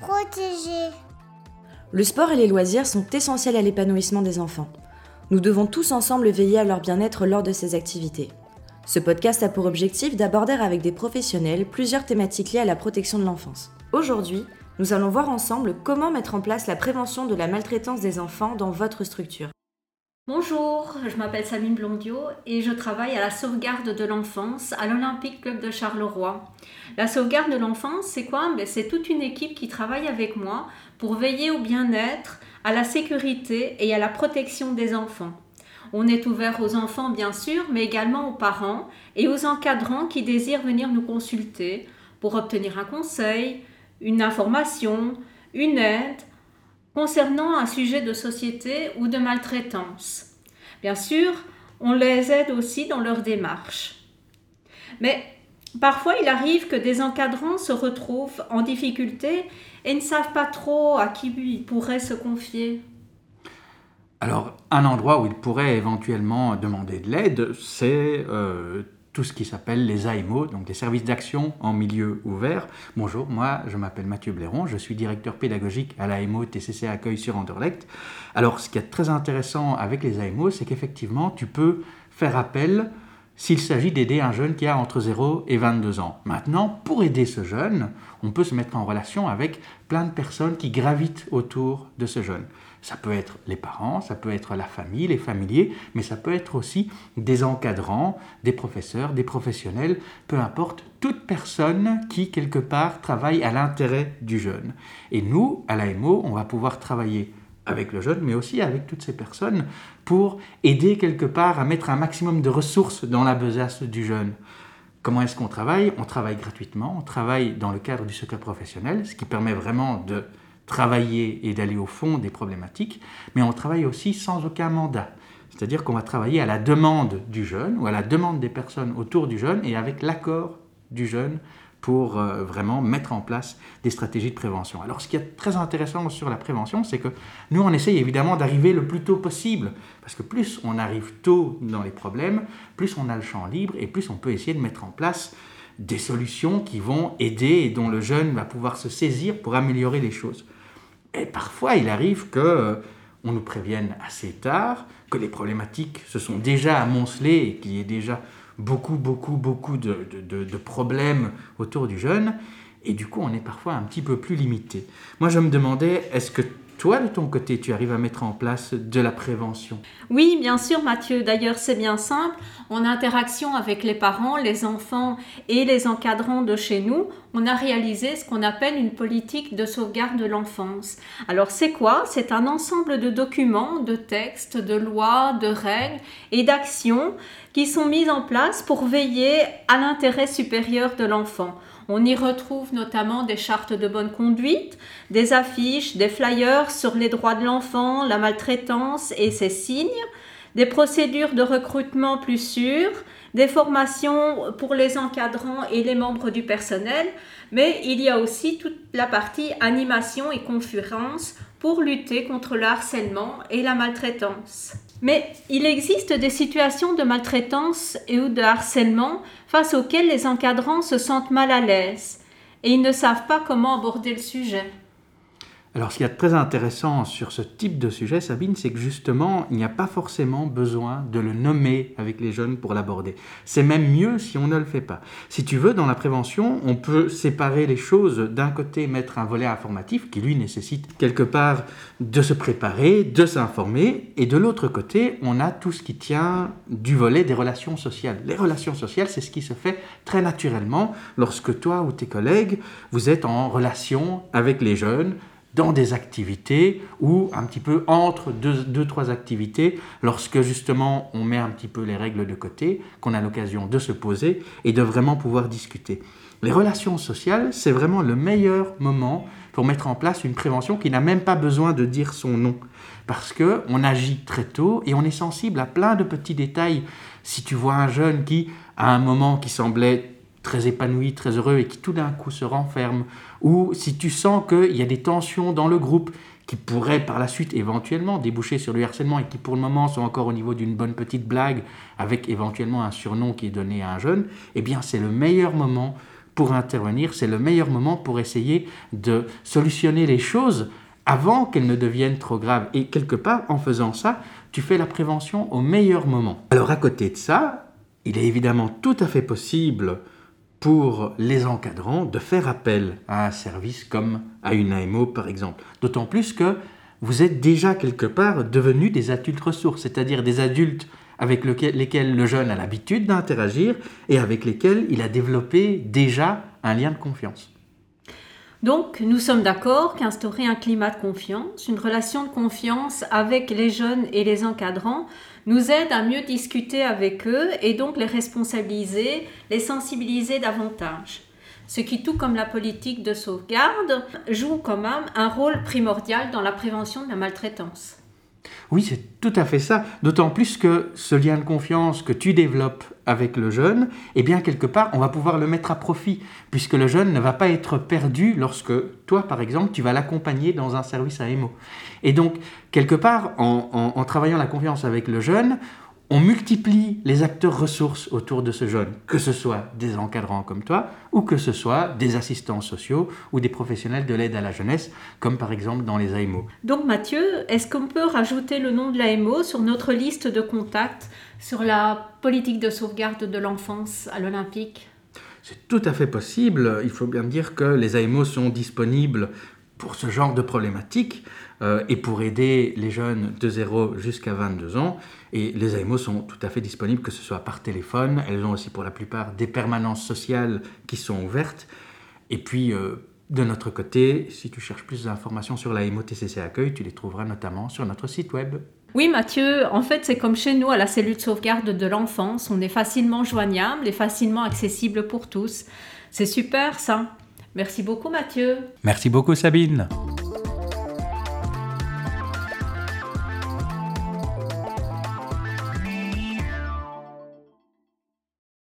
protéger. Le sport et les loisirs sont essentiels à l'épanouissement des enfants. Nous devons tous ensemble veiller à leur bien-être lors de ces activités. Ce podcast a pour objectif d'aborder avec des professionnels plusieurs thématiques liées à la protection de l'enfance. Aujourd'hui, nous allons voir ensemble comment mettre en place la prévention de la maltraitance des enfants dans votre structure. Bonjour, je m'appelle Sabine Blondio et je travaille à la sauvegarde de l'enfance à l'Olympique Club de Charleroi. La sauvegarde de l'enfance, c'est quoi? Ben, C'est toute une équipe qui travaille avec moi pour veiller au bien-être, à la sécurité et à la protection des enfants. On est ouvert aux enfants bien sûr, mais également aux parents et aux encadrants qui désirent venir nous consulter pour obtenir un conseil, une information, une aide concernant un sujet de société ou de maltraitance. Bien sûr, on les aide aussi dans leur démarche. Mais parfois, il arrive que des encadrants se retrouvent en difficulté et ne savent pas trop à qui ils pourraient se confier. Alors, un endroit où ils pourraient éventuellement demander de l'aide, c'est euh, tout ce qui s'appelle les AMO, donc des services d'action en milieu ouvert. Bonjour, moi je m'appelle Mathieu Blairon, je suis directeur pédagogique à l'AMO TCC Accueil sur Anderlecht. Alors ce qui est très intéressant avec les AMO, c'est qu'effectivement tu peux faire appel s'il s'agit d'aider un jeune qui a entre 0 et 22 ans. Maintenant, pour aider ce jeune, on peut se mettre en relation avec plein de personnes qui gravitent autour de ce jeune. Ça peut être les parents, ça peut être la famille, les familiers, mais ça peut être aussi des encadrants, des professeurs, des professionnels, peu importe, toute personne qui, quelque part, travaille à l'intérêt du jeune. Et nous, à l'AMO, on va pouvoir travailler avec le jeune, mais aussi avec toutes ces personnes pour aider quelque part à mettre un maximum de ressources dans la besace du jeune. Comment est-ce qu'on travaille? On travaille gratuitement, on travaille dans le cadre du secret professionnel, ce qui permet vraiment de travailler et d'aller au fond des problématiques, mais on travaille aussi sans aucun mandat. C'est-à-dire qu'on va travailler à la demande du jeune ou à la demande des personnes autour du jeune et avec l'accord du jeune pour euh, vraiment mettre en place des stratégies de prévention. Alors ce qui est très intéressant sur la prévention, c'est que nous, on essaye évidemment d'arriver le plus tôt possible, parce que plus on arrive tôt dans les problèmes, plus on a le champ libre et plus on peut essayer de mettre en place des solutions qui vont aider et dont le jeune va pouvoir se saisir pour améliorer les choses. Et parfois, il arrive que euh, on nous prévienne assez tard, que les problématiques se sont déjà amoncelées et qu'il y ait déjà beaucoup, beaucoup, beaucoup de, de, problèmes autour du jeune. Et du coup, on est parfois un petit peu plus limité. Moi, je me demandais, est-ce que toi, de ton côté, tu arrives à mettre en place de la prévention? Oui, bien sûr, Mathieu. D'ailleurs, c'est bien simple. En interaction avec les parents, les enfants et les encadrants de chez nous, on a réalisé ce qu'on appelle une politique de sauvegarde de l'enfance. Alors, c'est quoi? C'est un ensemble de documents, de textes, de lois, de règles et d'actions qui sont mises en place pour veiller à l'intérêt supérieur de l'enfant. On y retrouve notamment des chartes de bonne conduite, des affiches, des flyers sur les droits de l'enfant, la maltraitance et ses signes, des procédures de recrutement plus sûres, des formations pour les encadrants et les membres du personnel, mais il y a aussi toute la partie animation et conférences pour lutter contre le harcèlement et la maltraitance. Mais il existe des situations de maltraitance et ou de harcèlement face auxquelles les encadrants se sentent mal à l'aise et ils ne savent pas comment aborder le sujet. Alors, ce qui est très intéressant sur ce type de sujet, Sabine, c'est que justement, il n'y a pas forcément besoin de le nommer avec les jeunes pour l'aborder. C'est même mieux si on ne le fait pas. Si tu veux, dans la prévention, on peut séparer les choses. D'un côté, mettre un volet informatif qui, lui, nécessite quelque part de se préparer, de s'informer. Et de l'autre côté, on a tout ce qui tient du volet des relations sociales. Les relations sociales, c'est ce qui se fait très naturellement lorsque toi ou tes collègues, vous êtes en relation avec les jeunes dans des activités ou un petit peu entre deux, deux, trois activités, lorsque justement on met un petit peu les règles de côté, qu'on a l'occasion de se poser et de vraiment pouvoir discuter. Les relations sociales, c'est vraiment le meilleur moment pour mettre en place une prévention qui n'a même pas besoin de dire son nom, parce que on agit très tôt et on est sensible à plein de petits détails. Si tu vois un jeune qui, à un moment qui semblait très épanoui, très heureux et qui tout d'un coup se renferme, ou si tu sens qu'il y a des tensions dans le groupe qui pourraient par la suite éventuellement déboucher sur le harcèlement et qui pour le moment sont encore au niveau d'une bonne petite blague avec éventuellement un surnom qui est donné à un jeune, eh bien c'est le meilleur moment pour intervenir, c'est le meilleur moment pour essayer de solutionner les choses avant qu'elles ne deviennent trop graves. Et quelque part, en faisant ça, tu fais la prévention au meilleur moment. Alors à côté de ça, il est évidemment tout à fait possible pour les encadrants de faire appel à un service comme à une AMO par exemple. D'autant plus que vous êtes déjà quelque part devenus des adultes ressources, c'est-à-dire des adultes avec lesquels le jeune a l'habitude d'interagir et avec lesquels il a développé déjà un lien de confiance. Donc, nous sommes d'accord qu'instaurer un climat de confiance, une relation de confiance avec les jeunes et les encadrants, nous aide à mieux discuter avec eux et donc les responsabiliser, les sensibiliser davantage. Ce qui, tout comme la politique de sauvegarde, joue quand même un rôle primordial dans la prévention de la maltraitance. Oui, c'est tout à fait ça. D'autant plus que ce lien de confiance que tu développes avec le jeune, eh bien, quelque part, on va pouvoir le mettre à profit, puisque le jeune ne va pas être perdu lorsque toi, par exemple, tu vas l'accompagner dans un service à EMO. Et donc, quelque part, en travaillant la confiance avec le jeune, on multiplie les acteurs ressources autour de ce jeune, que ce soit des encadrants comme toi, ou que ce soit des assistants sociaux ou des professionnels de l'aide à la jeunesse, comme par exemple dans les AMO. Donc Mathieu, est-ce qu'on peut rajouter le nom de l'AMO sur notre liste de contacts sur la politique de sauvegarde de l'enfance à l'Olympique? C'est tout à fait possible. Il faut bien dire que les AMO sont disponibles pour ce genre de problématiques euh, et pour aider les jeunes de 0 jusqu'à 22 ans. Et les AMO sont tout à fait disponibles, que ce soit par téléphone. Elles ont aussi pour la plupart des permanences sociales qui sont ouvertes. Et puis, euh, de notre côté, si tu cherches plus d'informations sur la TCC Accueil, tu les trouveras notamment sur notre site web. Oui, Mathieu, en fait, c'est comme chez nous à la cellule de sauvegarde de l'enfance. On est facilement joignable et facilement accessible pour tous. C'est super ça. Merci beaucoup, Mathieu. Merci beaucoup, Sabine.